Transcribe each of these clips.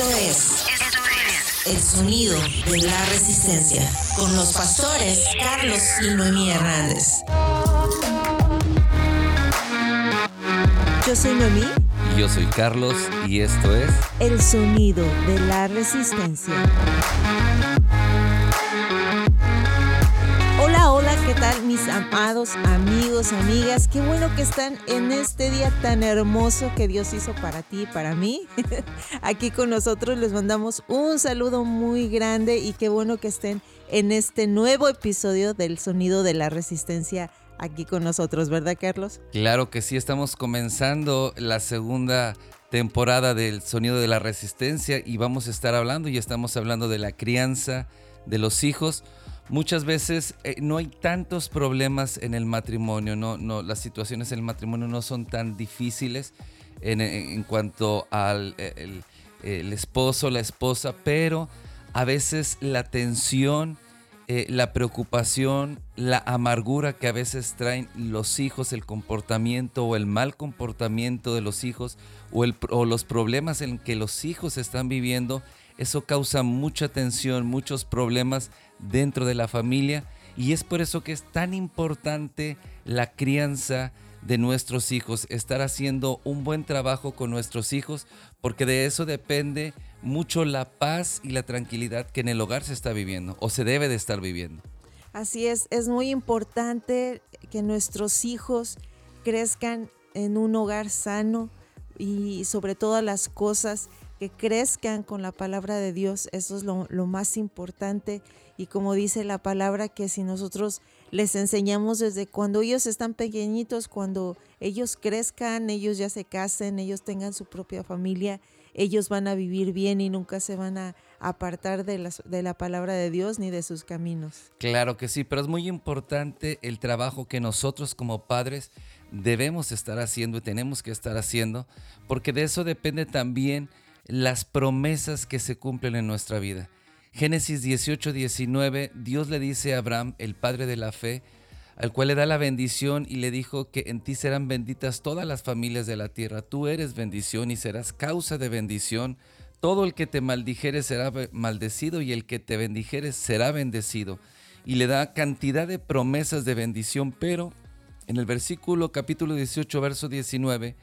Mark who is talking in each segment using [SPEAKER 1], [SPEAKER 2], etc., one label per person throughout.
[SPEAKER 1] Esto es, el sonido de la resistencia con los pastores Carlos y Noemí Hernández.
[SPEAKER 2] Yo soy Noemí.
[SPEAKER 3] Y yo soy Carlos y esto es
[SPEAKER 2] El sonido de la resistencia. ¿Qué tal mis amados amigos, amigas? Qué bueno que están en este día tan hermoso que Dios hizo para ti y para mí. Aquí con nosotros les mandamos un saludo muy grande y qué bueno que estén en este nuevo episodio del Sonido de la Resistencia aquí con nosotros, ¿verdad, Carlos?
[SPEAKER 3] Claro que sí, estamos comenzando la segunda temporada del Sonido de la Resistencia y vamos a estar hablando y estamos hablando de la crianza de los hijos. Muchas veces eh, no hay tantos problemas en el matrimonio, no, no, las situaciones en el matrimonio no son tan difíciles en, cuanto al el, el esposo, la esposa, pero a veces la tensión, eh, la preocupación, la amargura que a veces traen los hijos, el comportamiento o el mal comportamiento de los hijos o, el, o los problemas en que los hijos están viviendo, eso causa mucha tensión, muchos problemas dentro de la familia y es por eso que es tan importante la crianza de nuestros hijos, estar haciendo un buen trabajo con nuestros hijos, porque de eso depende mucho la paz y la tranquilidad que en el hogar se está viviendo o se debe de estar viviendo.
[SPEAKER 2] Así es, es muy importante que nuestros hijos crezcan en un hogar sano y sobre todas las cosas que crezcan con la palabra de Dios, eso es lo, lo más importante y como dice la palabra que si nosotros les enseñamos desde cuando ellos están pequeñitos, cuando ellos crezcan, ellos ya se casen, ellos tengan su propia familia, ellos van a vivir bien y nunca se van a apartar de la, de la palabra de Dios ni de sus caminos.
[SPEAKER 3] Claro que sí, pero es muy importante el trabajo que nosotros como padres debemos estar haciendo y tenemos que estar haciendo, porque de eso depende también las promesas que se cumplen en nuestra vida. Génesis 18, 19, Dios le dice a Abraham, el padre de la fe, al cual le da la bendición y le dijo que en ti serán benditas todas las familias de la tierra. Tú eres bendición y serás causa de bendición. Todo el que te maldijere será maldecido y el que te bendijere será bendecido. Y le da cantidad de promesas de bendición, pero en el versículo capítulo 18, verso 19,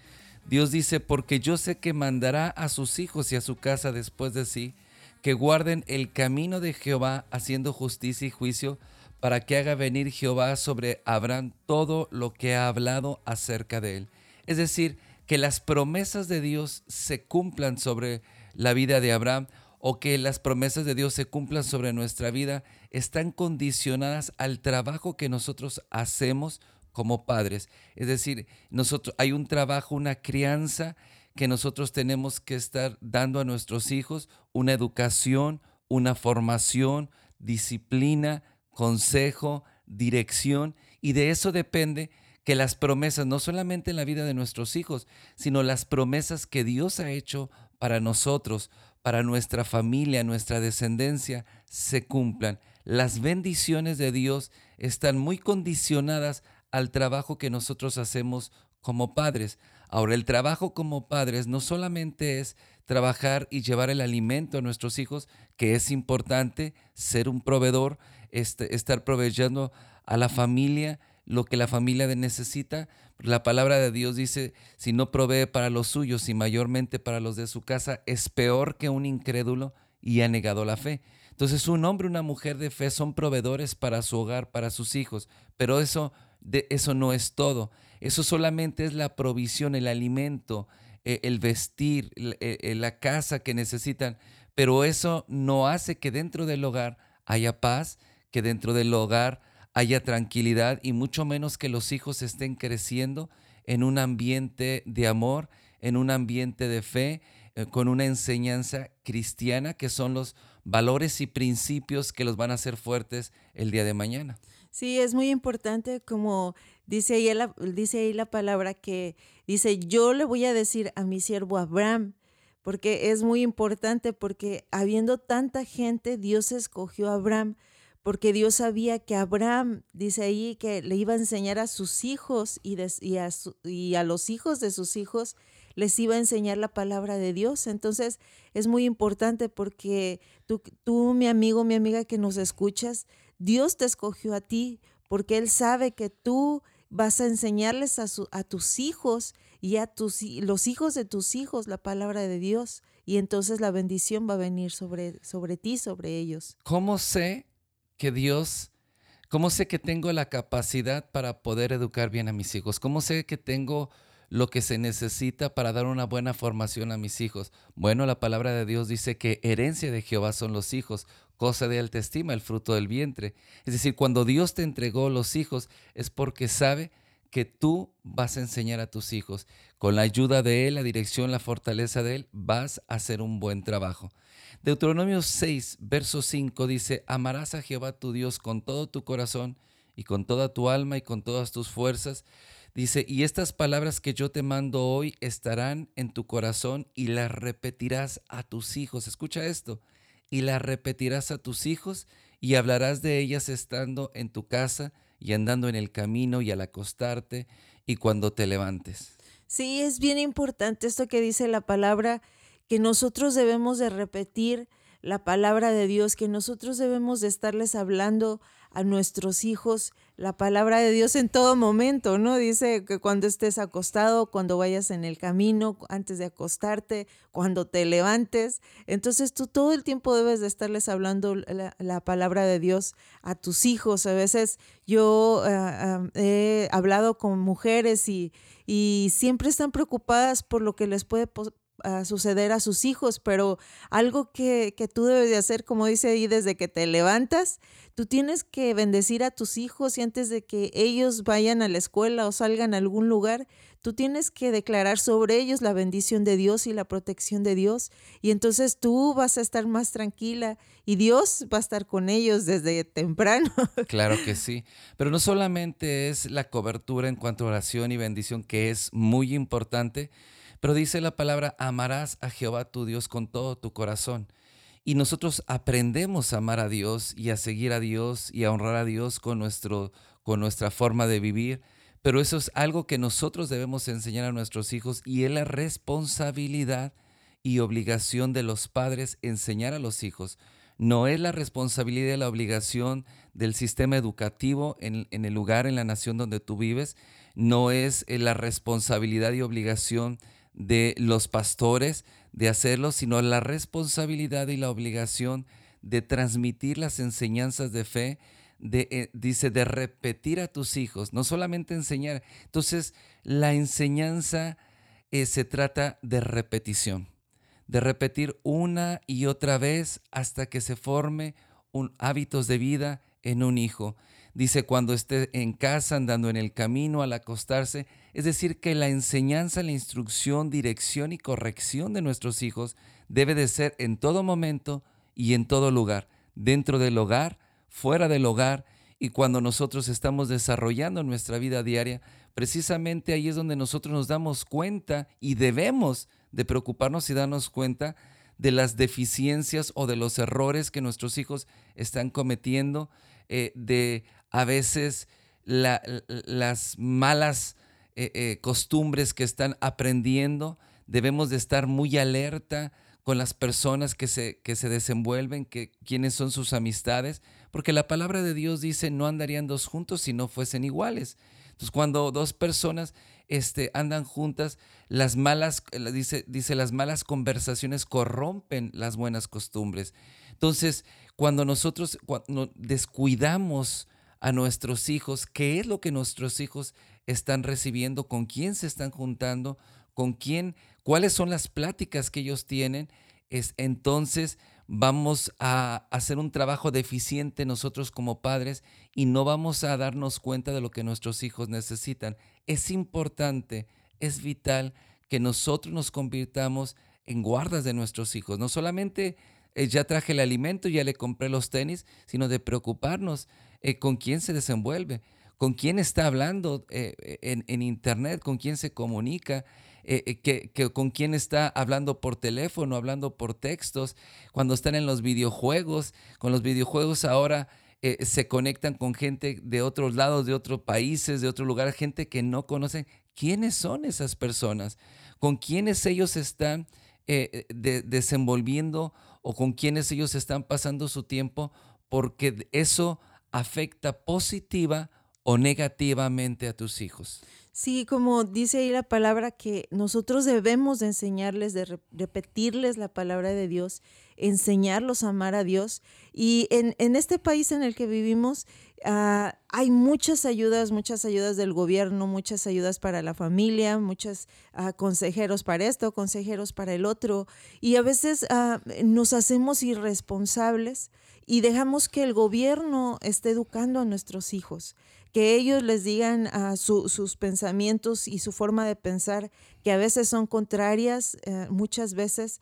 [SPEAKER 3] Dios dice, porque yo sé que mandará a sus hijos y a su casa después de sí, que guarden el camino de Jehová haciendo justicia y juicio, para que haga venir Jehová sobre Abraham todo lo que ha hablado acerca de él. Es decir, que las promesas de Dios se cumplan sobre la vida de Abraham o que las promesas de Dios se cumplan sobre nuestra vida están condicionadas al trabajo que nosotros hacemos como padres. Es decir, nosotros hay un trabajo, una crianza que nosotros tenemos que estar dando a nuestros hijos, una educación, una formación, disciplina, consejo, dirección, y de eso depende que las promesas, no solamente en la vida de nuestros hijos, sino las promesas que Dios ha hecho para nosotros, para nuestra familia, nuestra descendencia, se cumplan. Las bendiciones de Dios están muy condicionadas al trabajo que nosotros hacemos como padres. Ahora, el trabajo como padres no solamente es trabajar y llevar el alimento a nuestros hijos, que es importante, ser un proveedor, este, estar proveyendo a la familia lo que la familia necesita. La palabra de Dios dice, si no provee para los suyos y mayormente para los de su casa, es peor que un incrédulo y ha negado la fe. Entonces un hombre una mujer de fe son proveedores para su hogar, para sus hijos, pero eso, de, eso no es todo. Eso solamente es la provisión, el alimento, eh, el vestir, eh, eh, la casa que necesitan, pero eso no hace que dentro del hogar haya paz, que dentro del hogar haya tranquilidad y mucho menos que los hijos estén creciendo en un ambiente de amor, en un ambiente de fe, con una enseñanza cristiana que son los valores y principios que los van a hacer fuertes el día de mañana.
[SPEAKER 2] Sí, es muy importante como dice ahí la, dice ahí la palabra que dice, yo le voy a decir a mi siervo Abraham, porque es muy importante, porque habiendo tanta gente, Dios escogió a Abraham, porque Dios sabía que Abraham, dice ahí, que le iba a enseñar a sus hijos y, a, a los hijos de sus hijos, les iba a enseñar la palabra de Dios. Entonces es muy importante porque tú, tú, mi amigo, mi amiga que nos escuchas, Dios te escogió a ti porque Él sabe que tú vas a enseñarles a, a tus hijos y a tus, los hijos de tus hijos la palabra de Dios. Y entonces la bendición va a venir sobre, sobre ti, sobre ellos.
[SPEAKER 3] ¿Cómo sé que Dios ¿Cómo sé que tengo la capacidad para poder educar bien a mis hijos? ¿Cómo sé que tengo lo que se necesita para dar una buena formación a mis hijos? Bueno, la palabra de Dios dice que herencia de Jehová son los hijos, cosa de alta estima, el fruto del vientre. Es decir, cuando Dios te entregó los hijos es porque sabe que tú vas a enseñar a tus hijos. Con la ayuda de Él, la dirección, la fortaleza de Él, vas a hacer un buen trabajo. Deuteronomio 6, verso 5 dice, amarás a Jehová tu Dios con todo tu corazón y con toda tu alma y con todas tus fuerzas. Dice, y estas palabras que yo te mando hoy estarán en tu corazón y las repetirás a tus hijos. Escucha esto, y las repetirás a tus hijos y hablarás de ellas estando en tu casa y andando en el camino y al acostarte y cuando te levantes.
[SPEAKER 2] Sí, es bien importante esto que dice la palabra que nosotros debemos de repetir la palabra de Dios, que nosotros debemos de estarles hablando a nuestros hijos la palabra de Dios en todo momento, ¿no? Dice que cuando estés acostado, cuando vayas en el camino, antes de acostarte, cuando te levantes. Entonces tú todo el tiempo debes de estarles hablando la, palabra de Dios a tus hijos. A veces yo eh, eh, he hablado con mujeres y, y siempre están preocupadas por lo que les puede a suceder a sus hijos, pero algo que, que, tú debes de hacer, como dice ahí, desde que te levantas, tú tienes que bendecir a tus hijos y antes de que ellos vayan a la escuela o salgan a algún lugar, tú tienes que declarar sobre ellos la bendición de Dios y la protección de Dios. Y entonces tú vas a estar más tranquila y Dios va a estar con ellos desde temprano.
[SPEAKER 3] Claro que sí, pero no solamente es la cobertura en cuanto a oración y bendición, que es muy importante, pero dice la palabra, amarás a Jehová tu Dios con todo tu corazón. Y nosotros aprendemos a amar a Dios y a seguir a Dios y a honrar a Dios con, nuestro, con nuestra forma de vivir. Pero eso es algo que nosotros debemos enseñar a nuestros hijos y es la responsabilidad y obligación de los padres enseñar a los hijos. No es la responsabilidad y la obligación del sistema educativo en, en el lugar, en la nación donde tú vives. No es eh, la responsabilidad y obligación de los pastores de hacerlo, sino la responsabilidad y la obligación de transmitir las enseñanzas de fe, eh, dice, de repetir a tus hijos, no solamente enseñar. Entonces, la enseñanza eh, se trata de repetición, de repetir una y otra vez hasta que se forme un hábitos de vida en un hijo. Dice, cuando esté en casa, andando en el camino, al acostarse. Es decir, que la enseñanza, la instrucción, dirección y corrección de nuestros hijos debe de ser en todo momento y en todo lugar, dentro del hogar, fuera del hogar y cuando nosotros estamos desarrollando nuestra vida diaria, precisamente ahí es donde nosotros nos damos cuenta y debemos de preocuparnos y darnos cuenta de las deficiencias o de los errores que nuestros hijos están cometiendo, eh, de a veces las malas eh, eh, costumbres que están aprendiendo. Debemos de estar muy alerta con las personas que se, que se desenvuelven, que, quiénes son sus amistades, porque la palabra de Dios dice no andarían dos juntos si no fuesen iguales. Entonces, cuando dos personas este, andan juntas, las malas, dice, dice, las malas conversaciones corrompen las buenas costumbres. Entonces, cuando nosotros cuando descuidamos a nuestros hijos, qué es lo que nuestros hijos están recibiendo, con quién se están juntando, con quién, cuáles son las pláticas que ellos tienen, es entonces vamos a hacer un trabajo deficiente nosotros como padres y no vamos a darnos cuenta de lo que nuestros hijos necesitan. Es importante, es vital que nosotros nos convirtamos en guardas de nuestros hijos, no solamente eh, ya traje el alimento, ya le compré los tenis, sino de preocuparnos eh, con quién se desenvuelve, con quién está hablando eh, en, internet, con quién se comunica, que, con quién está hablando por teléfono, hablando por textos, cuando están en los videojuegos. Con los videojuegos ahora se conectan con gente de otros lados, de otros países, de otro lugar, gente que no conocen. ¿Quiénes son esas personas? con quienes ellos están eh, desenvolviendo o con quienes ellos están pasando su tiempo, porque eso afecta positiva o negativamente a tus hijos.
[SPEAKER 2] Sí, como dice ahí la palabra que nosotros debemos de enseñarles, de repetirles la palabra de Dios, enseñarlos a amar a Dios. Y en, en este país en el que vivimos ah, hay muchas ayudas, muchas ayudas del gobierno, muchas ayudas para la familia, muchos ah, consejeros para esto, consejeros para el otro. Y a veces ah, nos hacemos irresponsables y dejamos que el gobierno esté educando a nuestros hijos que ellos les digan a sus pensamientos y su forma de pensar, que a veces son contrarias, eh, muchas veces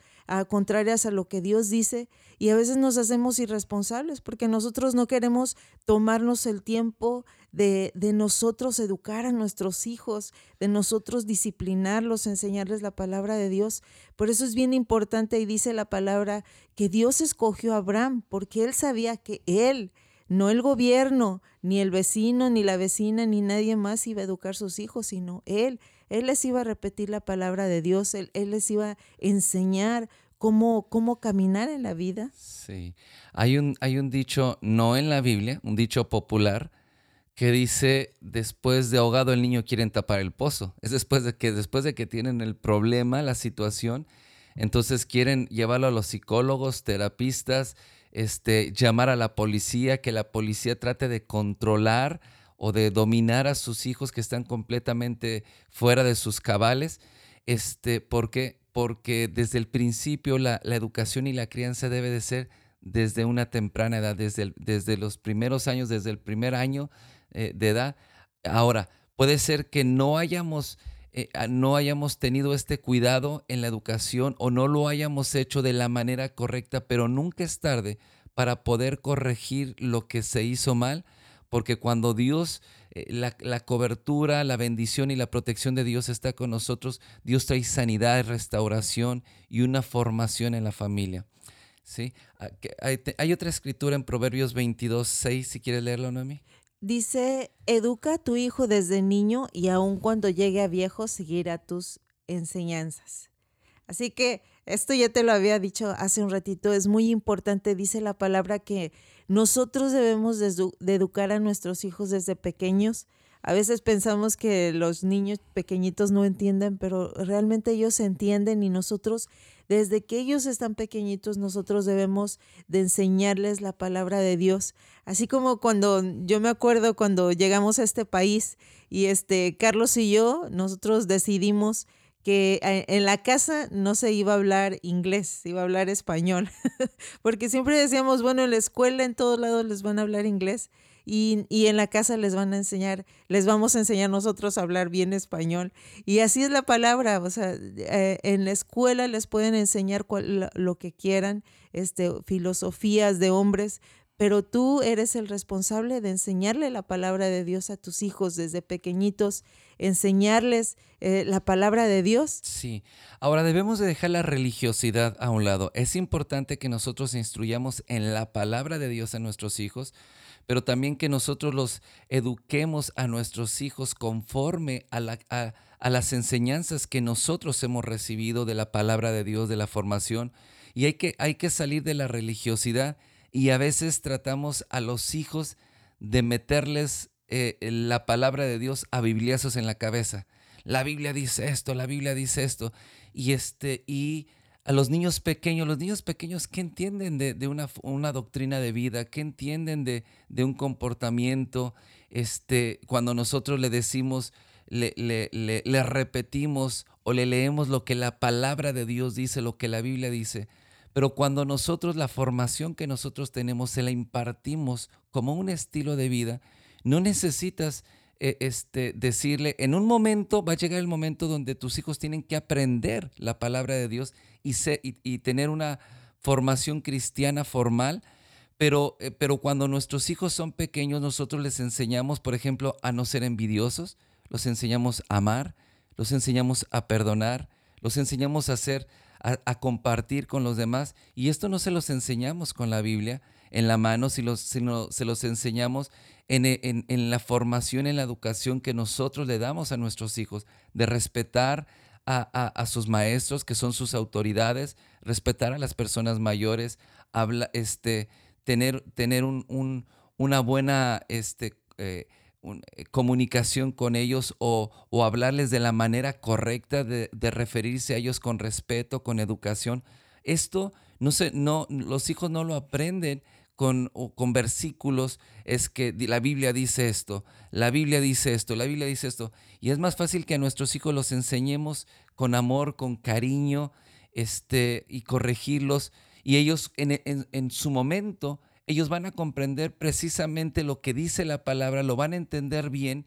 [SPEAKER 2] contrarias a lo que Dios dice, y a veces nos hacemos irresponsables porque nosotros no queremos tomarnos el tiempo de, de nosotros educar a nuestros hijos, de nosotros disciplinarlos, enseñarles la palabra de Dios. Por eso es bien importante y dice la palabra que Dios escogió a Abraham porque él sabía que él no el gobierno, ni el vecino, ni la vecina, ni nadie más iba a educar sus hijos, sino Él. Él les iba a repetir la palabra de Dios, Él, les iba a enseñar cómo, cómo caminar en la vida.
[SPEAKER 3] Sí, hay un, hay un dicho, no en la Biblia, un dicho popular, que dice, después de ahogado el niño quieren tapar el pozo. Es después de que, después de que tienen el problema, la situación, entonces quieren llevarlo a los psicólogos, terapistas, este, llamar a la policía, que la policía trate de controlar o de dominar a sus hijos que están completamente fuera de sus cabales. Este, ¿Por qué? Porque desde el principio la, educación y la crianza debe de ser desde una temprana edad, desde, desde los primeros años, desde el primer año eh, de edad. Ahora, puede ser que no hayamos eh, no hayamos tenido este cuidado en la educación o no lo hayamos hecho de la manera correcta, pero nunca es tarde para poder corregir lo que se hizo mal, porque cuando Dios, eh, la, cobertura, la bendición y la protección de Dios está con nosotros, Dios trae sanidad, restauración y una formación en la familia. ¿Sí? Ah, hay, hay otra escritura en Proverbios 22, 6, si quieres leerlo, Noemi.
[SPEAKER 2] Dice, educa a tu hijo desde niño y aun cuando llegue a viejo seguirá tus enseñanzas. Así que esto ya te lo había dicho hace un ratito, es muy importante, dice la palabra que nosotros debemos de, educar a nuestros hijos desde pequeños. A veces pensamos que los niños pequeñitos no entienden, pero realmente ellos entienden y nosotros desde que ellos están pequeñitos, nosotros debemos de enseñarles la palabra de Dios. Así como cuando yo me acuerdo cuando llegamos a este país y este Carlos y yo, nosotros decidimos que eh, en la casa no se iba a hablar inglés, se iba a hablar español, porque siempre decíamos, bueno, en la escuela en todos lados les van a hablar inglés, y, en la casa les van a enseñar, les vamos a enseñar nosotros a hablar bien español. Y así es la palabra, o sea, eh, en la escuela les pueden enseñar lo que quieran, este, filosofías de hombres, pero tú eres el responsable de enseñarle la palabra de Dios a tus hijos desde pequeñitos, enseñarles eh, la palabra de Dios.
[SPEAKER 3] Sí, ahora debemos de dejar la religiosidad a un lado. Es importante que nosotros instruyamos en la palabra de Dios a nuestros hijos, pero también que nosotros los eduquemos a nuestros hijos conforme a, las enseñanzas que nosotros hemos recibido de la palabra de Dios, de la formación. Y hay que, hay que salir de la religiosidad y a veces tratamos a los hijos de meterles eh, la palabra de Dios a bibliazos en la cabeza. La Biblia dice esto, la Biblia dice esto. Y, este, y a los niños pequeños, los niños pequeños, ¿qué entienden de, una, doctrina de vida? ¿Qué entienden de, un comportamiento? Este, cuando nosotros le decimos, le, le, repetimos o le leemos lo que la palabra de Dios dice, lo que la Biblia dice. Pero cuando nosotros la formación que nosotros tenemos se la impartimos como un estilo de vida, no necesitas eh, este, decirle, en un momento va a llegar el momento donde tus hijos tienen que aprender la palabra de Dios y, tener una formación cristiana formal, pero, eh, pero cuando nuestros hijos son pequeños, nosotros les enseñamos, por ejemplo, a no ser envidiosos, los enseñamos a amar, los enseñamos a perdonar, los enseñamos a hacer, a, compartir con los demás. Y esto no se los enseñamos con la Biblia en la mano, sino se los enseñamos en, la formación, en la educación que nosotros le damos a nuestros hijos, de respetar a, sus maestros, que son sus autoridades, respetar a las personas mayores, habla, este, tener, tener un, una buena este, eh, eh, comunicación con ellos o, hablarles de la manera correcta de, referirse a ellos con respeto, con educación. Esto no se, no, los hijos no lo aprenden con, con versículos, es que la Biblia dice esto, la Biblia dice esto, la Biblia dice esto. Y es más fácil que a nuestros hijos los enseñemos con amor, con cariño, este, y corregirlos. Y ellos en, en su momento ellos van a comprender precisamente lo que dice la palabra, lo van a entender bien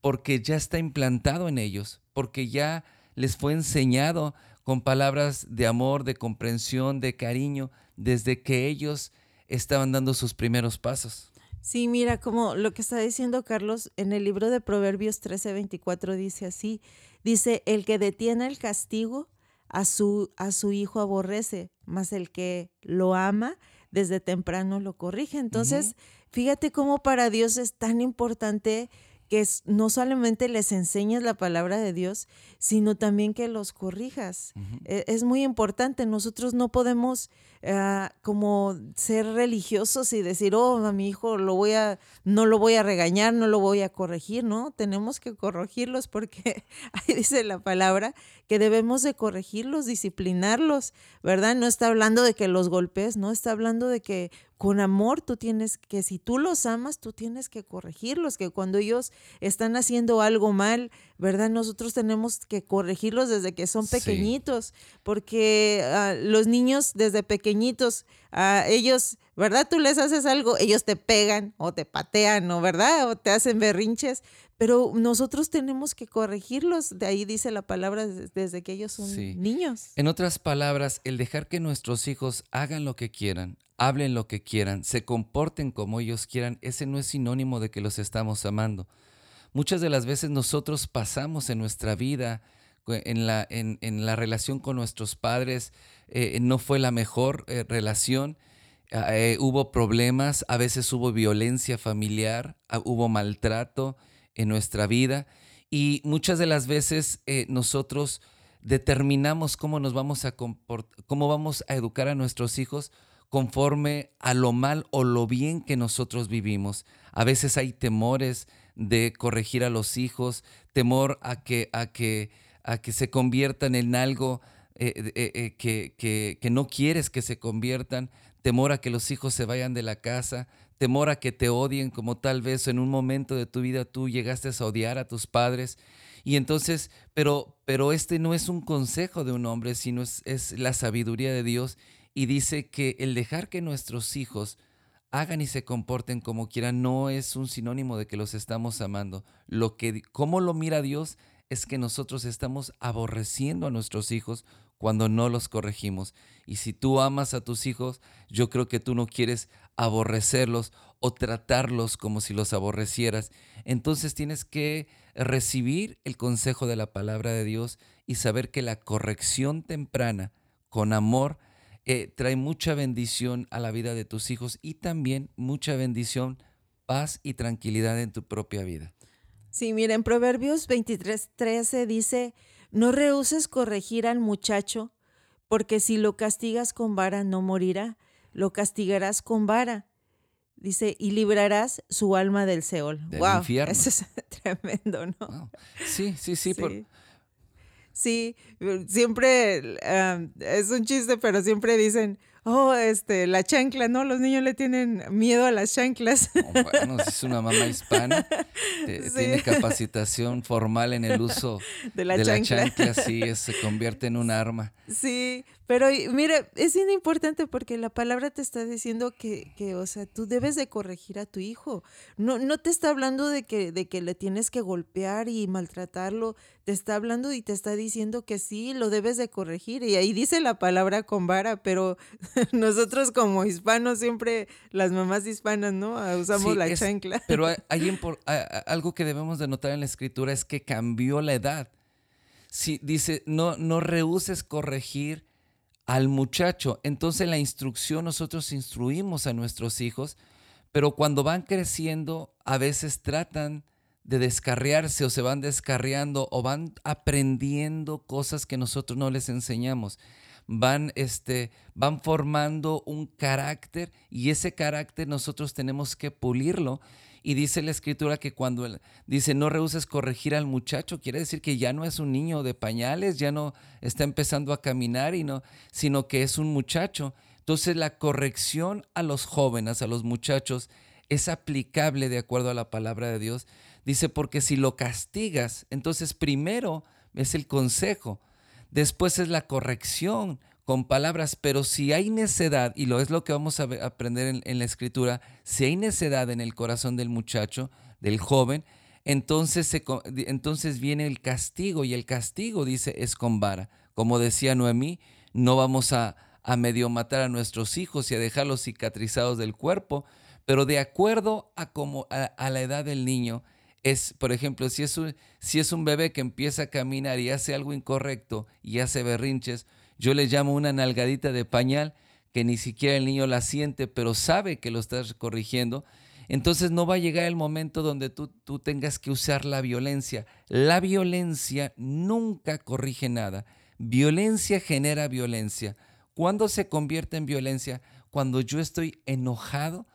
[SPEAKER 3] porque ya está implantado en ellos, porque ya les fue enseñado con palabras de amor, de comprensión, de cariño, desde que ellos estaban dando sus primeros pasos.
[SPEAKER 2] Sí, mira, como lo que está diciendo Carlos en el libro de Proverbios 13:24 dice así, dice, el que detiene el castigo a su, a su hijo aborrece, mas el que lo ama desde temprano lo corrige. Entonces, fíjate cómo para Dios es tan importante que no solamente les enseñes la palabra de Dios, sino también que los corrijas. E, es muy importante. Nosotros no podemos Ah, como ser religiosos y decir, oh, a mi hijo lo voy a, no lo voy a regañar, no lo voy a corregir, ¿no? Tenemos que corregirlos porque ahí dice la palabra que debemos de corregirlos, disciplinarlos, ¿verdad? No está hablando de que los golpes, no está hablando de que con amor tú tienes que, si tú los amas, tú tienes que corregirlos, que cuando ellos están haciendo algo mal, ¿verdad? Nosotros tenemos que corregirlos desde que son pequeñitos, porque ah, los niños desde pequeñitos, a ah, ellos, ¿verdad? Tú les haces algo, ellos te pegan o te patean, ¿no? ¿Verdad? O te hacen berrinches, pero nosotros tenemos que corregirlos, de ahí dice la palabra desde que ellos son niños.
[SPEAKER 3] En otras palabras, el dejar que nuestros hijos hagan lo que quieran, hablen lo que quieran, se comporten como ellos quieran, ese no es sinónimo de que los estamos amando. Muchas de las veces nosotros pasamos en nuestra vida, en la, en, la relación con nuestros padres, eh, no fue la mejor eh, relación, ah, eh, hubo problemas, a veces hubo violencia familiar, ah, hubo maltrato en nuestra vida y muchas de las veces nosotros determinamos cómo nos vamos a cómo vamos a educar a nuestros hijos conforme a lo mal o lo bien que nosotros vivimos. A veces hay temores de corregir a los hijos, temor a que, a que, a que se conviertan en algo eh, eh, eh, que, que, que no quieres que se conviertan, temor a que los hijos se vayan de la casa, temor a que te odien como tal vez en un momento de tu vida tú llegaste a odiar a tus padres. Y entonces, pero, pero este no es un consejo de un hombre, sino es, es la sabiduría de Dios y dice que el dejar que nuestros hijos hagan y se comporten como quieran no es un sinónimo de que los estamos amando. Lo que cómo lo mira Dios es que nosotros estamos aborreciendo a nuestros hijos cuando no los corregimos. Y si tú amas a tus hijos, yo creo que tú no quieres aborrecerlos o tratarlos como si los aborrecieras. Entonces tienes que recibir el consejo de la palabra de Dios y saber que la corrección temprana con amor trae mucha bendición a la vida de tus hijos y también mucha bendición, paz y tranquilidad en tu propia vida.
[SPEAKER 2] Sí, miren, Proverbios 23, 13 dice, no rehuses corregir al muchacho, porque si lo castigas con vara no morirá, lo castigarás con vara. Dice, y librarás su alma del Seol. wow, Eso es tremendo, ¿no?
[SPEAKER 3] Sí, sí, sí. sí.
[SPEAKER 2] Sí, siempre es un chiste, pero siempre dicen, oh, este, la chancla, ¿no? Los niños le tienen miedo a las chanclas.
[SPEAKER 3] bueno, es una mamá hispana, tiene capacitación formal en el uso de la chancla, sí, se convierte en un arma.
[SPEAKER 2] Sí, pero mire, es importante porque la palabra te está diciendo que, que, o sea, tú debes de corregir a tu hijo. No, no te está hablando de que, de que le tienes que golpear y maltratarlo. Te está hablando y te está diciendo que sí, lo debes de corregir. Y ahí dice la palabra con vara, pero nosotros como hispanos siempre, las mamás hispanas, ¿no? Ah, usamos la chancla.
[SPEAKER 3] Pero hay, algo que debemos de notar en la escritura es que cambió la edad. Si dice, no, no rehuses corregir al muchacho. Entonces la instrucción nosotros instruimos a nuestros hijos, pero cuando van creciendo a veces tratan de descarriarse o se van descarriando o van aprendiendo cosas que nosotros no les enseñamos. Van, este, van formando un carácter y ese carácter nosotros tenemos que pulirlo. Y dice la escritura que cuando dice no rehuses corregir al muchacho, quiere decir que ya no es un niño de pañales, ya no está empezando a caminar, y no, sino que es un muchacho. Entonces la corrección a los jóvenes, a los muchachos, es aplicable de acuerdo a la palabra de Dios. Dice, porque si lo castigas, entonces primero es el consejo, después es la corrección con palabras, pero si hay necedad, y lo es lo que vamos a aprender en, la escritura, si hay necedad en el corazón del muchacho, del joven, entonces, entonces viene el castigo, y el castigo, dice, es con vara. Como decía Noemí, no vamos a, a medio matar a nuestros hijos y a dejarlos cicatrizados del cuerpo, pero de acuerdo a, como, a, la edad del niño, es, por ejemplo, si es, un, si es un bebé que empieza a caminar y hace algo incorrecto y hace berrinches, yo le llamo una nalgadita de pañal que ni siquiera el niño la siente, pero sabe que lo estás corrigiendo. Entonces no va a llegar el momento donde tú, tú tengas que usar la violencia. La violencia nunca corrige nada. Violencia genera violencia. ¿Cuándo se convierte en violencia? Cuando yo estoy enojado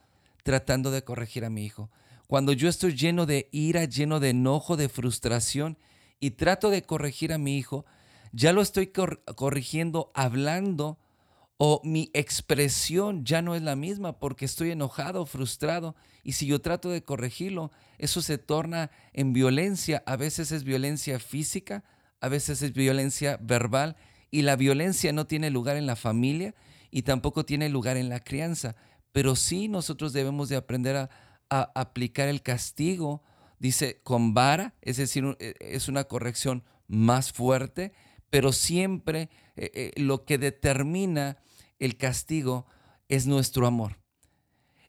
[SPEAKER 3] tratando de corregir a mi hijo. Cuando yo estoy lleno de ira, lleno de enojo, de frustración y trato de corregir a mi hijo, ya lo estoy corrigiendo hablando o mi expresión ya no es la misma porque estoy enojado, frustrado y si yo trato de corregirlo, eso se torna en violencia. A veces es violencia física, a veces es violencia verbal y la violencia no tiene lugar en la familia y tampoco tiene lugar en la crianza pero sí nosotros debemos de aprender a, aplicar el castigo, dice, con vara, es decir, e, es una corrección más fuerte, pero siempre eh, eh, lo que determina el castigo es nuestro amor.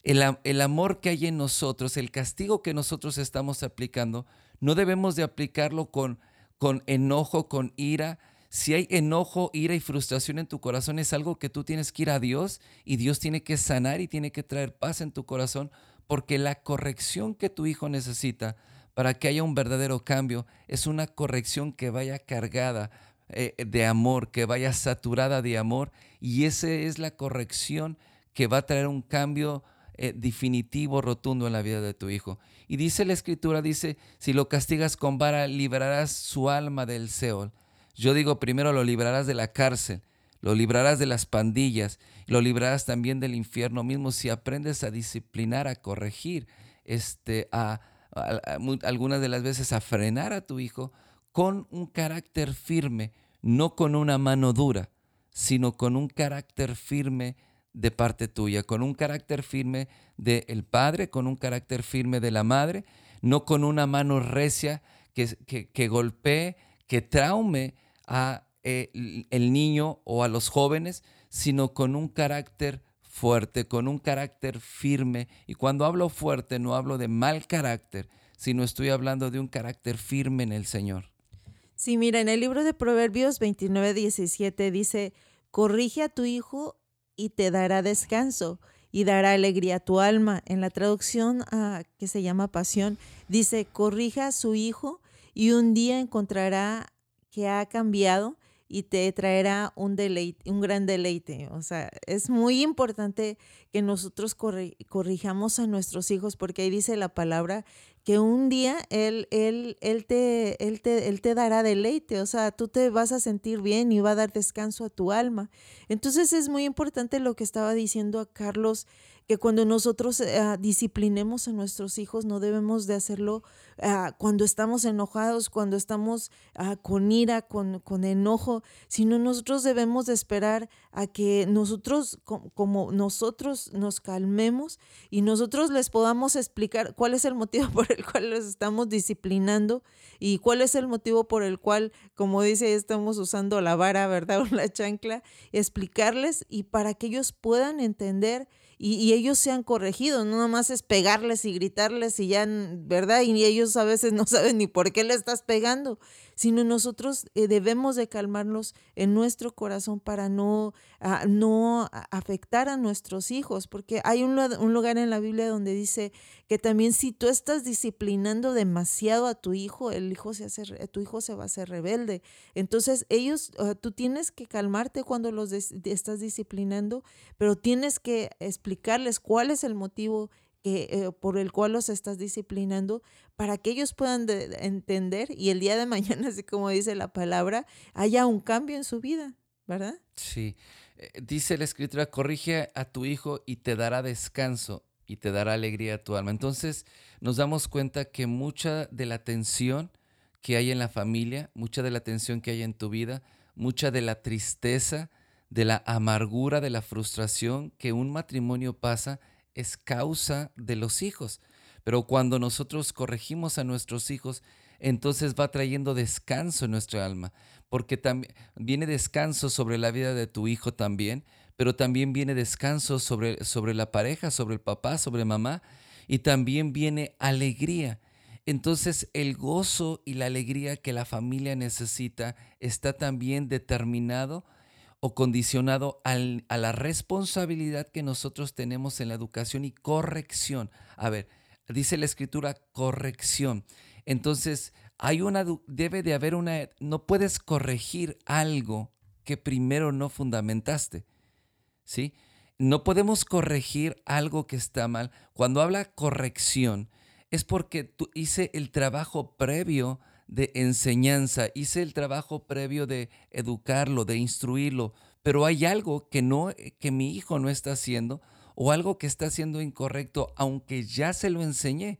[SPEAKER 3] El, el, amor que hay en nosotros, el castigo que nosotros estamos aplicando, no debemos de aplicarlo con, con enojo, con ira, si hay enojo, ira y frustración en tu corazón, es algo que tú tienes que ir a Dios y Dios tiene que sanar y tiene que traer paz en tu corazón, porque la corrección que tu hijo necesita para que haya un verdadero cambio es una corrección que vaya cargada eh, de amor, que vaya saturada de amor, y esa es la corrección que va a traer un cambio eh, definitivo, rotundo en la vida de tu hijo. Y dice la escritura, dice, si lo castigas con vara, librarás su alma del Seol. Yo digo, primero lo librarás de la cárcel, lo librarás de las pandillas, lo librarás también del infierno mismo si aprendes a disciplinar, a corregir, este, a, algunas de las veces a frenar a tu hijo con un carácter firme, no con una mano dura, sino con un carácter firme de parte tuya, con un carácter firme del padre, con un carácter firme de la madre, no con una mano recia que, que, que golpee, que traume a eh, el niño o a los jóvenes, sino con un carácter fuerte, con un carácter firme. Y cuando hablo fuerte no hablo de mal carácter, sino estoy hablando de un carácter firme en el Señor.
[SPEAKER 2] Sí, mira, en el libro de Proverbios 29, 17 dice, corrige a tu hijo y te dará descanso y dará alegría a tu alma. En la traducción ah, que se llama Pasión, dice, corrija a su hijo y un día encontrará que ha cambiado y te traerá un deleite, un gran deleite. O sea, es muy importante que nosotros corrijamos a nuestros hijos porque ahí dice la palabra que un día él, él, él, te, él, te, él te dará deleite, o sea, tú te vas a sentir bien y va a dar descanso a tu alma. Entonces es muy importante lo que estaba diciendo a Carlos que cuando nosotros eh, ah, disciplinemos a nuestros hijos no debemos de hacerlo ah, cuando estamos enojados, cuando estamos ah, con ira, con, con, enojo, sino nosotros debemos de esperar a que nosotros, como nosotros nos calmemos y nosotros les podamos explicar cuál es el motivo por el cual los estamos disciplinando y cuál es el motivo por el cual, como dice, estamos usando la vara, ¿verdad? O la chancla, explicarles y para que ellos puedan entender y, ellos se han corregido, no nomás es pegarles y gritarles y ya, ¿verdad? Y ellos a veces no saben ni por qué le estás pegando, sino nosotros eh, debemos de calmarlos en nuestro corazón para no, ah, no afectar a nuestros hijos, porque hay un, un lugar en la Biblia donde dice que también si tú estás disciplinando demasiado a tu hijo, el hijo se hace, tu hijo se va a hacer rebelde. Entonces ellos, ah, tú tienes que calmarte cuando los estás disciplinando, pero tienes que explicarles cuál es el motivo que, eh, por el cual los estás disciplinando para que ellos puedan entender y el día de mañana, así como dice la palabra, haya un cambio en su vida, ¿verdad?
[SPEAKER 3] Sí. Eh, dice la escritura, corrige a tu hijo y te dará descanso y te dará alegría a tu alma. Entonces nos damos cuenta que mucha de la tensión que hay en la familia, mucha de la tensión que hay en tu vida, mucha de la tristeza, de la amargura, de la frustración que un matrimonio pasa, es causa de los hijos. Pero cuando nosotros corregimos a nuestros hijos, entonces va trayendo descanso en nuestra alma, porque también viene descanso sobre la vida de tu hijo también, pero también viene descanso sobre, sobre la pareja, sobre el papá, sobre mamá, y también viene alegría. Entonces el gozo y la alegría que la familia necesita está también determinado o condicionado a la responsabilidad que nosotros tenemos en la educación y corrección. A ver, dice la escritura corrección. Entonces, hay una debe de haber una no puedes corregir algo que primero no fundamentaste. ¿Sí? No podemos corregir algo que está mal. Cuando habla corrección es porque tú hice el trabajo previo de enseñanza, hice el trabajo previo de educarlo, de instruirlo, pero hay algo que no que mi hijo no está haciendo o algo que está haciendo incorrecto aunque ya se lo enseñé.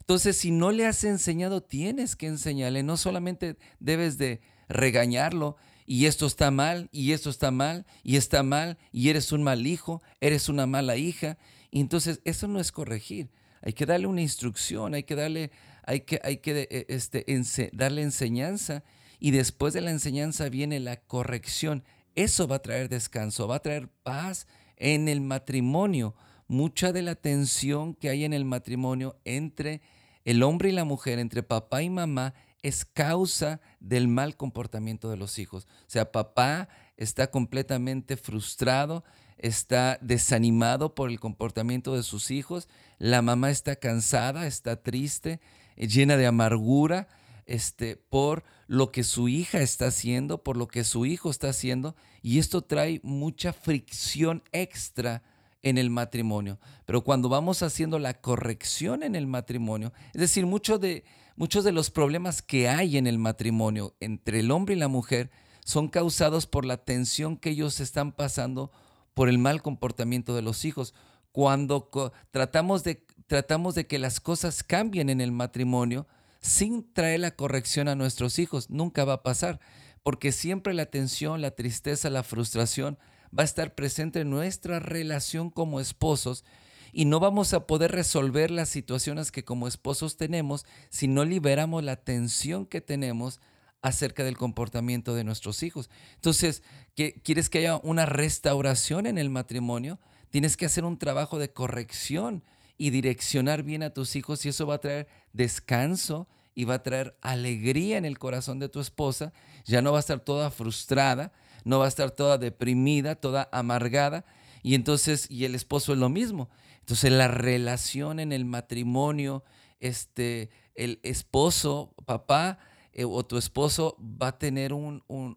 [SPEAKER 3] Entonces, si no le has enseñado, tienes que enseñarle, no solamente debes de regañarlo y esto está mal y esto está mal y está mal y eres un mal hijo, eres una mala hija, entonces eso no es corregir. Hay que darle una instrucción, hay que darle hay que, hay que eh, este, darle enseñanza y después de la enseñanza viene la corrección. Eso va a traer descanso, va a traer paz en el matrimonio. Mucha de la tensión que hay en el matrimonio entre el hombre y la mujer, entre papá y mamá, es causa del mal comportamiento de los hijos. O sea, papá está completamente frustrado, está desanimado por el comportamiento de sus hijos, la mamá está cansada, está triste, llena de amargura este, por lo que su hija está haciendo, por lo que su hijo está haciendo, y esto trae mucha fricción extra en el matrimonio. Pero cuando vamos haciendo la corrección en el matrimonio, es decir, de, muchos de los problemas que hay en el matrimonio entre el hombre y la mujer son causados por la tensión que ellos están pasando por el mal comportamiento de los hijos. Cuando tratamos de tratamos de que las cosas cambien en el matrimonio sin traer la corrección a nuestros hijos. Nunca va a pasar, porque siempre la tensión, la tristeza, la frustración va a estar presente en nuestra relación como esposos y no vamos a poder resolver las situaciones que como esposos tenemos si no liberamos la tensión que tenemos acerca del comportamiento de nuestros hijos. Entonces, ¿quieres que haya una restauración en el matrimonio? Tienes que hacer un trabajo de corrección y direccionar bien a tus hijos y eso va a traer descanso y va a traer alegría en el corazón de tu esposa. Ya no va a estar toda frustrada, no va a estar toda deprimida, toda amargada. Y entonces, y el esposo es lo mismo. Entonces la relación en el matrimonio, este, el esposo, papá eh, o tu esposo va a tener un, un,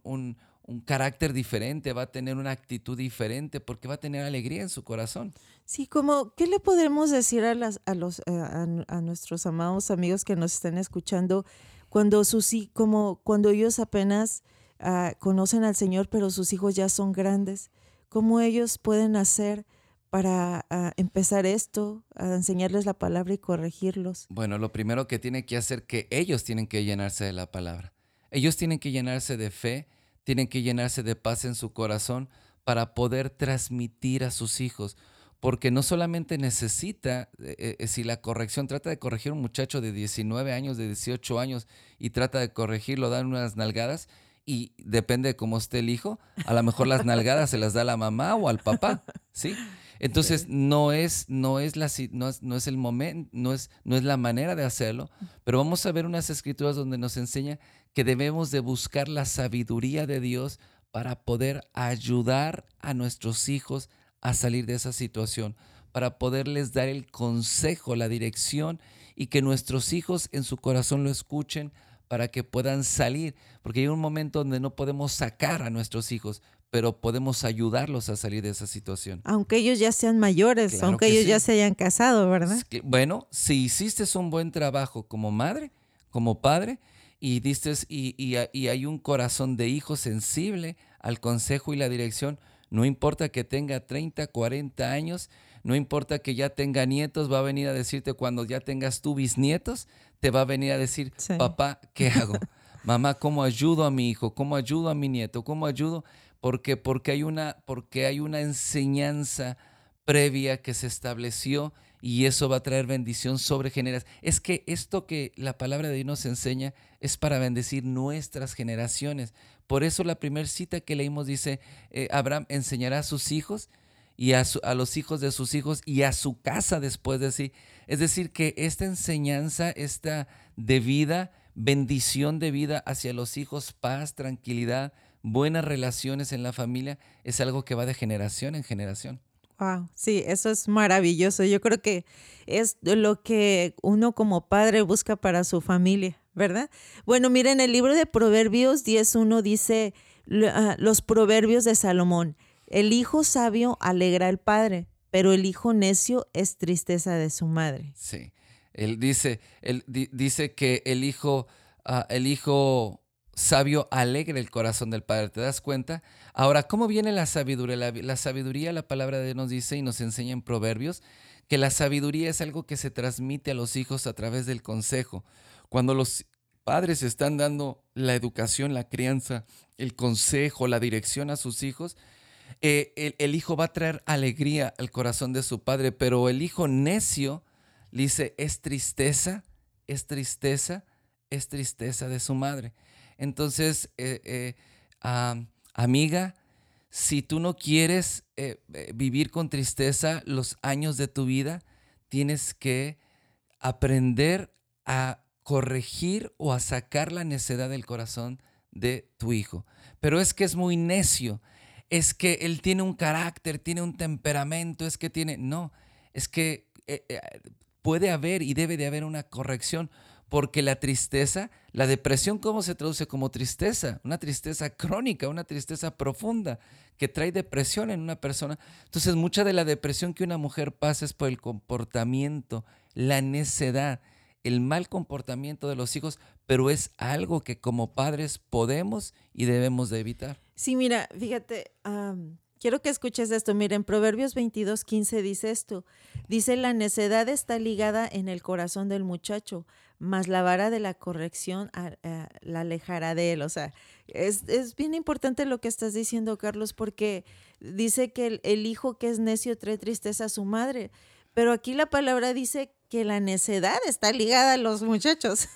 [SPEAKER 3] un carácter diferente, va a tener una actitud diferente porque va a tener alegría en su corazón.
[SPEAKER 2] Sí, como, ¿qué le podemos decir a, las, a, los, eh, a, nuestros amados amigos que nos están escuchando cuando, sus, como, cuando ellos apenas ah, conocen al Señor, pero sus hijos ya son grandes? ¿Cómo ellos pueden hacer para ah, empezar esto, a enseñarles la palabra y corregirlos?
[SPEAKER 3] Bueno, lo primero que tiene que hacer que ellos tienen que llenarse de la palabra. Ellos tienen que llenarse de fe, tienen que llenarse de paz en su corazón para poder transmitir a sus hijos. Porque no solamente necesita, eh, eh, si la corrección trata de corregir a un muchacho de 19 años, de 18 años, y trata de corregirlo, dan unas nalgadas, y depende de cómo esté el hijo, a lo mejor las nalgadas se las da la mamá o al papá, ¿sí? Entonces, no es, no es la no es, no es el momento, no es, no es la manera de hacerlo, pero vamos a ver unas escrituras donde nos enseña que debemos de buscar la sabiduría de Dios para poder ayudar a nuestros hijos a salir de esa situación, para poderles dar el consejo, la dirección y que nuestros hijos en su corazón lo escuchen para que puedan salir, porque hay un momento donde no podemos sacar a nuestros hijos, pero podemos ayudarlos a salir de esa situación.
[SPEAKER 2] Aunque ellos ya sean mayores, aunque ellos ya se hayan casado, ¿verdad?
[SPEAKER 3] bueno, si hiciste un buen trabajo como madre, como padre, y, diste, y, y hay un corazón de hijo sensible al consejo y la dirección, no importa que tenga 30, 40 años, no importa que ya tenga nietos, va a venir a decirte cuando ya tengas tú bisnietos, te va a venir a decir, papá, ¿qué hago? Mamá, ¿cómo ayudo a mi hijo? ¿Cómo ayudo a mi nieto? ¿Cómo ayudo? Porque, porque, hay, una, porque hay una enseñanza previa que se estableció y eso va a traer bendición sobre generaciones. Es que esto que la palabra de Dios nos enseña es para bendecir nuestras generaciones. Por eso la primera cita que leímos dice, eh, Abraham enseñará a sus hijos y a, a, los hijos de sus hijos y a su casa después de sí. Es decir, que esta enseñanza, esta de vida, bendición de vida hacia los hijos, paz, tranquilidad, buenas relaciones en la familia, es algo que va de generación en generación.
[SPEAKER 2] Wow, sí, eso es maravilloso. Yo creo que es lo que uno como padre busca para su familia, ¿verdad? Bueno, miren, el libro de Proverbios 10.1 dice ah, los proverbios de Salomón. El hijo sabio alegra al padre, pero el hijo necio es tristeza de su madre.
[SPEAKER 3] Sí, él dice, él dice que el hijo, ah, el hijo sabio alegra el corazón del padre. ¿Te das cuenta? Ahora, ¿cómo viene la sabiduría? La, sabiduría, la palabra de Dios nos dice y nos enseña en Proverbios que la sabiduría es algo que se transmite a los hijos a través del consejo. Cuando los padres están dando la educación, la crianza, el consejo, la dirección a sus hijos, eh, el, el, hijo va a traer alegría al corazón de su padre, pero el hijo necio le dice, es tristeza, es tristeza, es tristeza de su madre. Entonces, eh, eh, amiga, si tú no quieres eh, vivir con tristeza los años de tu vida, tienes que aprender a corregir o a sacar la necedad del corazón de tu hijo. Pero es que es muy necio, es que él tiene un carácter, tiene un temperamento, es que tiene... No, es que puede haber y debe de haber una corrección porque la tristeza, la depresión, ¿cómo se traduce como tristeza? Una tristeza crónica, una tristeza profunda que trae depresión en una persona. Entonces, mucha de la depresión que una mujer pasa es por el comportamiento, la necedad, el mal comportamiento de los hijos, pero es algo que como padres podemos y debemos de evitar.
[SPEAKER 2] Sí, mira, fíjate, quiero que escuches esto. Mira, en Proverbios 22, 15 dice esto. Dice, la necedad está ligada en el corazón del muchacho, mas la vara de la corrección la alejará de él. O sea, es, bien importante lo que estás diciendo, Carlos, porque dice que el, hijo que es necio trae tristeza a su madre, pero aquí la palabra dice que la necedad está ligada a los muchachos.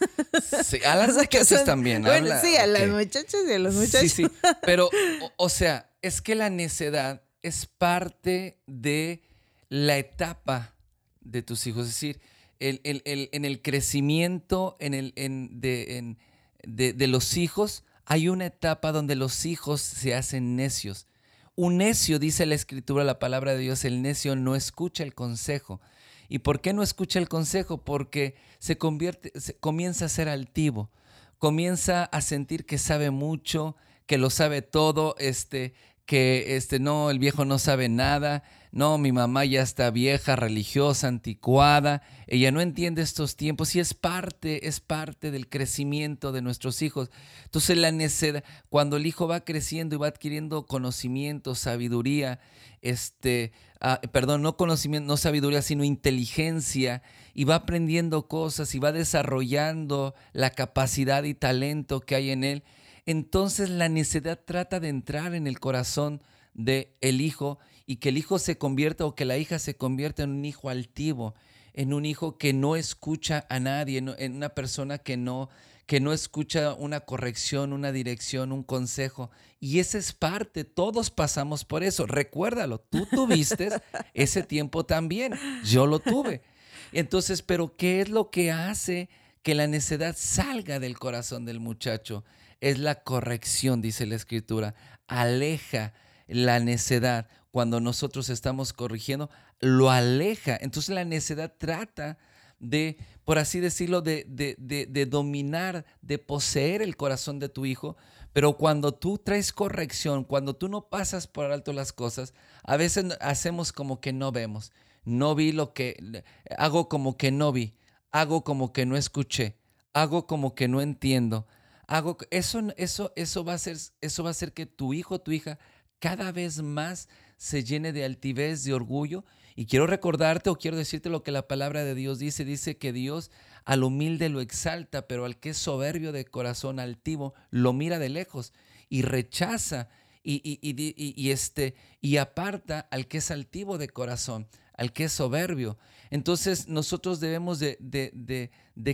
[SPEAKER 3] Sí, a las muchachas también.
[SPEAKER 2] Bueno, sí, a las muchachas y a los muchachos. Sí, sí,
[SPEAKER 3] pero, o sea, es que la necedad es parte de la etapa de tus hijos. Es decir, en el crecimiento en el, de, los hijos, hay una etapa donde los hijos se hacen necios. Un necio, dice la escritura, la palabra de Dios, el necio no escucha el consejo. ¿Y por qué no escucha el consejo? Porque se convierte, comienza a ser altivo, comienza a sentir que sabe mucho, que lo sabe todo, este, que este, no, el viejo no sabe nada, no, mi mamá ya está vieja, religiosa, anticuada, ella no entiende estos tiempos y es parte, es parte del crecimiento de nuestros hijos. Entonces la necedad, cuando el hijo va creciendo y va adquiriendo conocimiento, sabiduría, este, ah, perdón, no conocimiento, no sabiduría, sino inteligencia, y va aprendiendo cosas y va desarrollando la capacidad y talento que hay en él, entonces la necedad trata de entrar en el corazón del el hijo y que el hijo se convierta o que la hija se convierta en un hijo altivo, en un hijo que no escucha a nadie, en una persona que no, que no escucha una corrección, una dirección, un consejo. Y esa es parte, todos pasamos por eso. Recuérdalo, tú tuviste ese tiempo también, yo lo tuve. Entonces, pero ¿qué es lo que hace que la necedad salga del corazón del muchacho? Es la corrección, dice la escritura. Aleja la necedad. Cuando nosotros estamos corrigiendo, lo aleja. Entonces la necedad trata de, por así decirlo, de, de, dominar, de poseer el corazón de tu hijo. Pero cuando tú traes corrección, cuando tú no pasas por alto las cosas, a veces hacemos como que no vemos. No vi lo que, hago como que no vi, hago como que no escuché, hago como que no entiendo. Hago, eso, eso, eso, va a ser, eso va a hacer que tu hijo tu hija cada vez más se llene de altivez, de orgullo y quiero recordarte o quiero decirte lo que la palabra de Dios dice. Dice que Dios al humilde lo exalta, pero al que es soberbio de corazón altivo lo mira de lejos y rechaza y, y, este, y aparta al que es altivo de corazón, al que es soberbio. Entonces nosotros debemos de,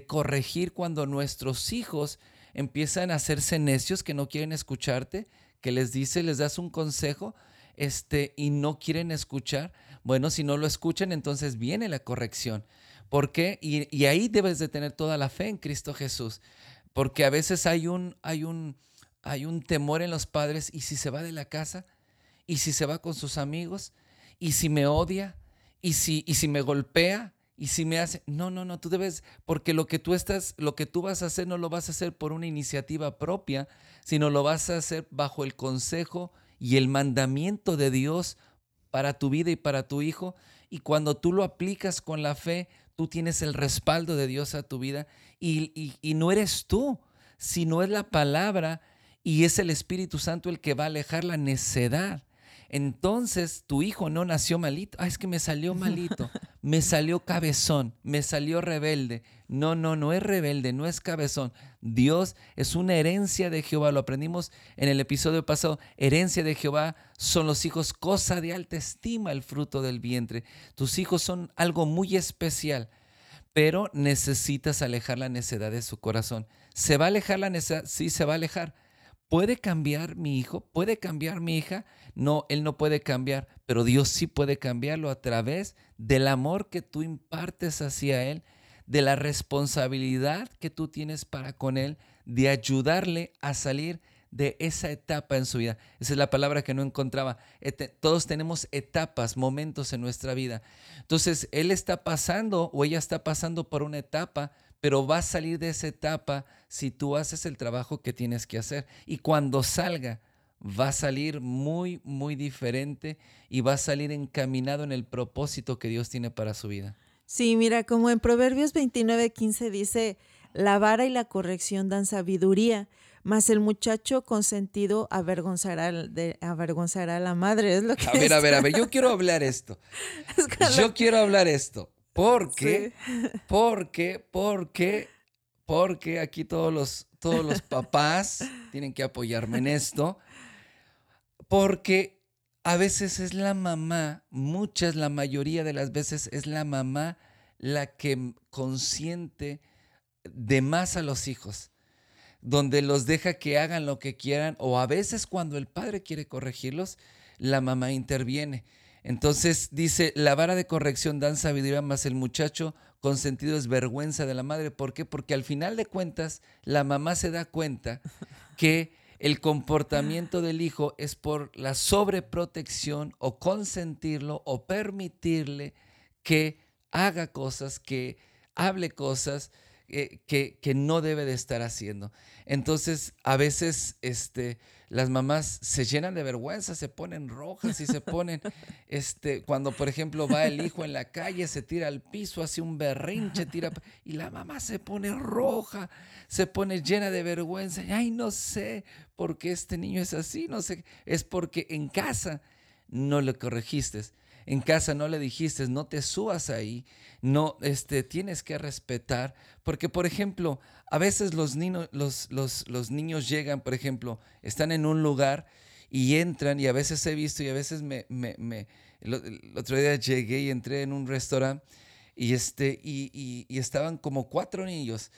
[SPEAKER 3] corregir cuando nuestros hijos empiezan a hacerse necios que no quieren escucharte, que les dice, les das un consejo este, y no quieren escuchar. Bueno, si no lo escuchan, entonces viene la corrección. ¿Por qué? Y, ahí debes de tener toda la fe en Cristo Jesús. Porque a veces hay un, hay un, hay un temor en los padres. ¿Y si se va de la casa? ¿Y si se va con sus amigos? ¿Y si me odia? ¿Y si, y si me golpea? Y si me hace, no, no, no, tú debes, porque lo que tú estás, lo que tú vas a hacer no lo vas a hacer por una iniciativa propia, sino lo vas a hacer bajo el consejo y el mandamiento de Dios para tu vida y para tu hijo. Y cuando tú lo aplicas con la fe, tú tienes el respaldo de Dios a tu vida y, no eres tú, sino es la palabra y es el Espíritu Santo el que va a alejar la necedad. Entonces tu hijo no nació malito. Ah, es que me salió malito. Me salió cabezón. Me salió rebelde. No, no, no es rebelde, no es cabezón. Dios es una herencia de Jehová. Lo aprendimos en el episodio pasado. Herencia de Jehová son los hijos, cosa de alta estima el fruto del vientre. Tus hijos son algo muy especial, pero necesitas alejar la necedad de su corazón. ¿Se va a alejar la necedad? Sí, se va a alejar. ¿Puede cambiar mi hijo? ¿Puede cambiar mi hija? No, él no puede cambiar, pero Dios sí puede cambiarlo a través del amor que tú impartes hacia él de la responsabilidad que tú tienes para con Él, de ayudarle a salir de esa etapa en su vida. Esa es la palabra que no encontraba. Todos tenemos etapas, momentos en nuestra vida. Entonces, Él está pasando o ella está pasando por una etapa, pero va a salir de esa etapa si tú haces el trabajo que tienes que hacer. Y cuando salga, va a salir muy, muy diferente y va a salir encaminado en el propósito que Dios tiene para su vida.
[SPEAKER 2] Sí, mira, como en Proverbios 29, 15 dice, la vara y la corrección dan sabiduría, mas el muchacho consentido avergonzará, de, avergonzará a la madre. Es lo que
[SPEAKER 3] a ver, a ver, a ver, yo quiero hablar esto. yo quiero hablar esto. Porque, porque, porque, porque aquí todos los, todos los papás tienen que apoyarme en esto. Porque a veces es la mamá, muchas, la mayoría de las veces es la mamá la que consiente de más a los hijos, donde los deja que hagan lo que quieran o a veces cuando el padre quiere corregirlos, la mamá interviene. Entonces dice, la vara de corrección dan sabiduría, más el muchacho consentido es vergüenza de la madre. ¿Por qué? Porque al final de cuentas, la mamá se da cuenta que el comportamiento del hijo es por la sobreprotección o consentirlo o permitirle que haga cosas, que hable cosas eh, que, que, no debe de estar haciendo. Entonces, a veces este, las mamás se llenan de vergüenza, se ponen rojas y se ponen, este, cuando por ejemplo va el hijo en la calle, se tira al piso, hace un berrinche, tira, y la mamá se pone roja, se pone llena de vergüenza, y, ay, no sé por qué este niño es así, no sé, es porque en casa no le corregiste en casa no le dijiste, no te subas ahí, no, este, tienes que respetar, porque por ejemplo, a veces los, niños, los, los, niños llegan, por ejemplo, están en un lugar y entran, y a veces he visto, y a veces me, me, me el, otro día llegué y entré en un restaurante y, este, y, y, estaban como cuatro niños.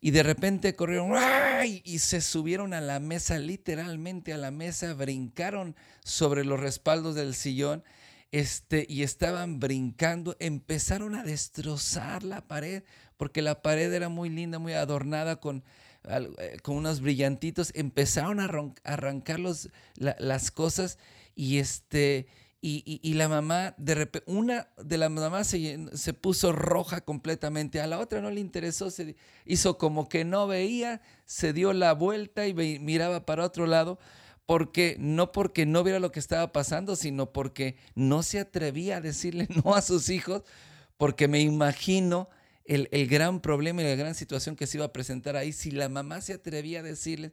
[SPEAKER 3] y de repente corrieron ¡ay! y se subieron a la mesa, literalmente a la mesa, brincaron sobre los respaldos del sillón este, y estaban brincando, empezaron a destrozar la pared, porque la pared era muy linda, muy adornada con, eh, con unos brillantitos, empezaron a arrancar los, las cosas y este y, la mamá, de repente, una de las mamás se, se, puso roja completamente, a la otra no le interesó, se hizo como que no veía, se dio la vuelta y miraba para otro lado, porque no porque no viera lo que estaba pasando, sino porque no se atrevía a decirle no a sus hijos, porque me imagino el, el gran problema y la gran situación que se iba a presentar ahí, si la mamá se atrevía a decirle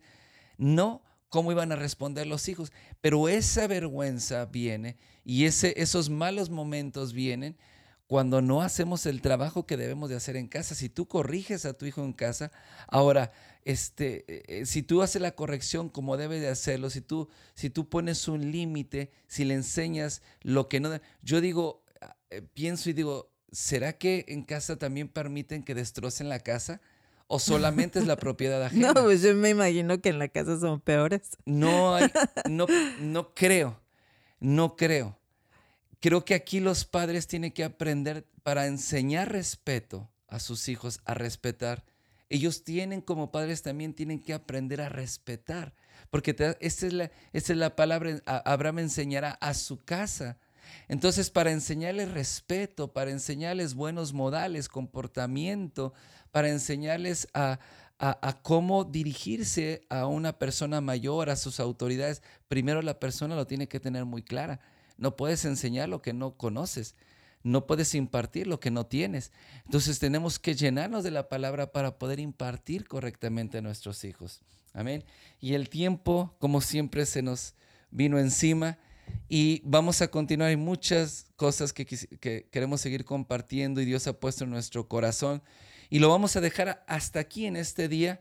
[SPEAKER 3] no, cómo iban a responder los hijos. Pero esa vergüenza viene y ese, esos malos momentos vienen cuando no hacemos el trabajo que debemos de hacer en casa. Si tú corriges a tu hijo en casa, ahora, este, eh, si tú haces la corrección como debe de hacerlo, si tú, si tú pones un límite, si le enseñas lo que no... Yo digo, eh, pienso y digo, ¿será que en casa también permiten que destrocen la casa? o solamente es la propiedad ajena?
[SPEAKER 2] No, pues yo me imagino que en la casa son peores.
[SPEAKER 3] No hay, no, no creo, no creo. Creo que aquí los padres tienen que aprender para enseñar respeto a sus hijos, a respetar. Ellos tienen como padres también tienen que aprender a respetar, porque esa, es la, es la palabra, Abraham enseñará a su casa. Entonces, para enseñarles respeto, para enseñarles buenos modales, comportamiento, para enseñarles a, cómo dirigirse a una persona mayor, a sus autoridades. Primero la persona lo tiene que tener muy clara. No puedes enseñar lo que no conoces. No puedes impartir lo que no tienes. Entonces tenemos que llenarnos de la palabra para poder impartir correctamente a nuestros hijos. Amén. Y el tiempo, como siempre, se nos vino encima y vamos a continuar. Hay muchas cosas que, que queremos seguir compartiendo y Dios ha puesto en nuestro corazón. Y lo vamos a dejar hasta aquí en este día.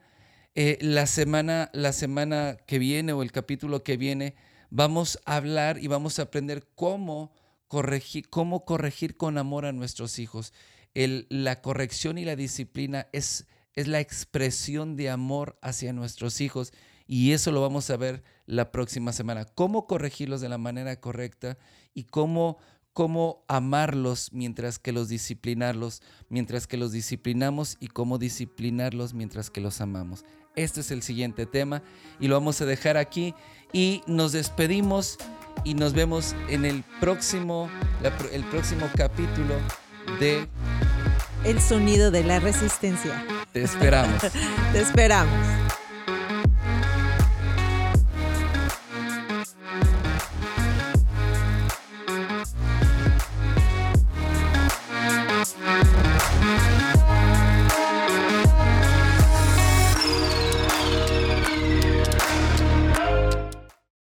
[SPEAKER 3] Eh, la, semana, la semana que viene o el capítulo que viene, vamos a hablar y vamos a aprender cómo corregir, cómo corregir con amor a nuestros hijos. La corrección y la disciplina es, es la expresión de amor hacia nuestros hijos y eso lo vamos a ver la próxima semana. Cómo corregirlos de la manera correcta y cómo cómo amarlos mientras que los disciplinarlos, mientras que los disciplinamos y cómo disciplinarlos mientras que los amamos. Este es el siguiente tema y lo vamos a dejar aquí y nos despedimos y nos vemos en el próximo, el próximo capítulo de
[SPEAKER 2] El sonido de la resistencia.
[SPEAKER 3] Te esperamos.
[SPEAKER 2] Te esperamos.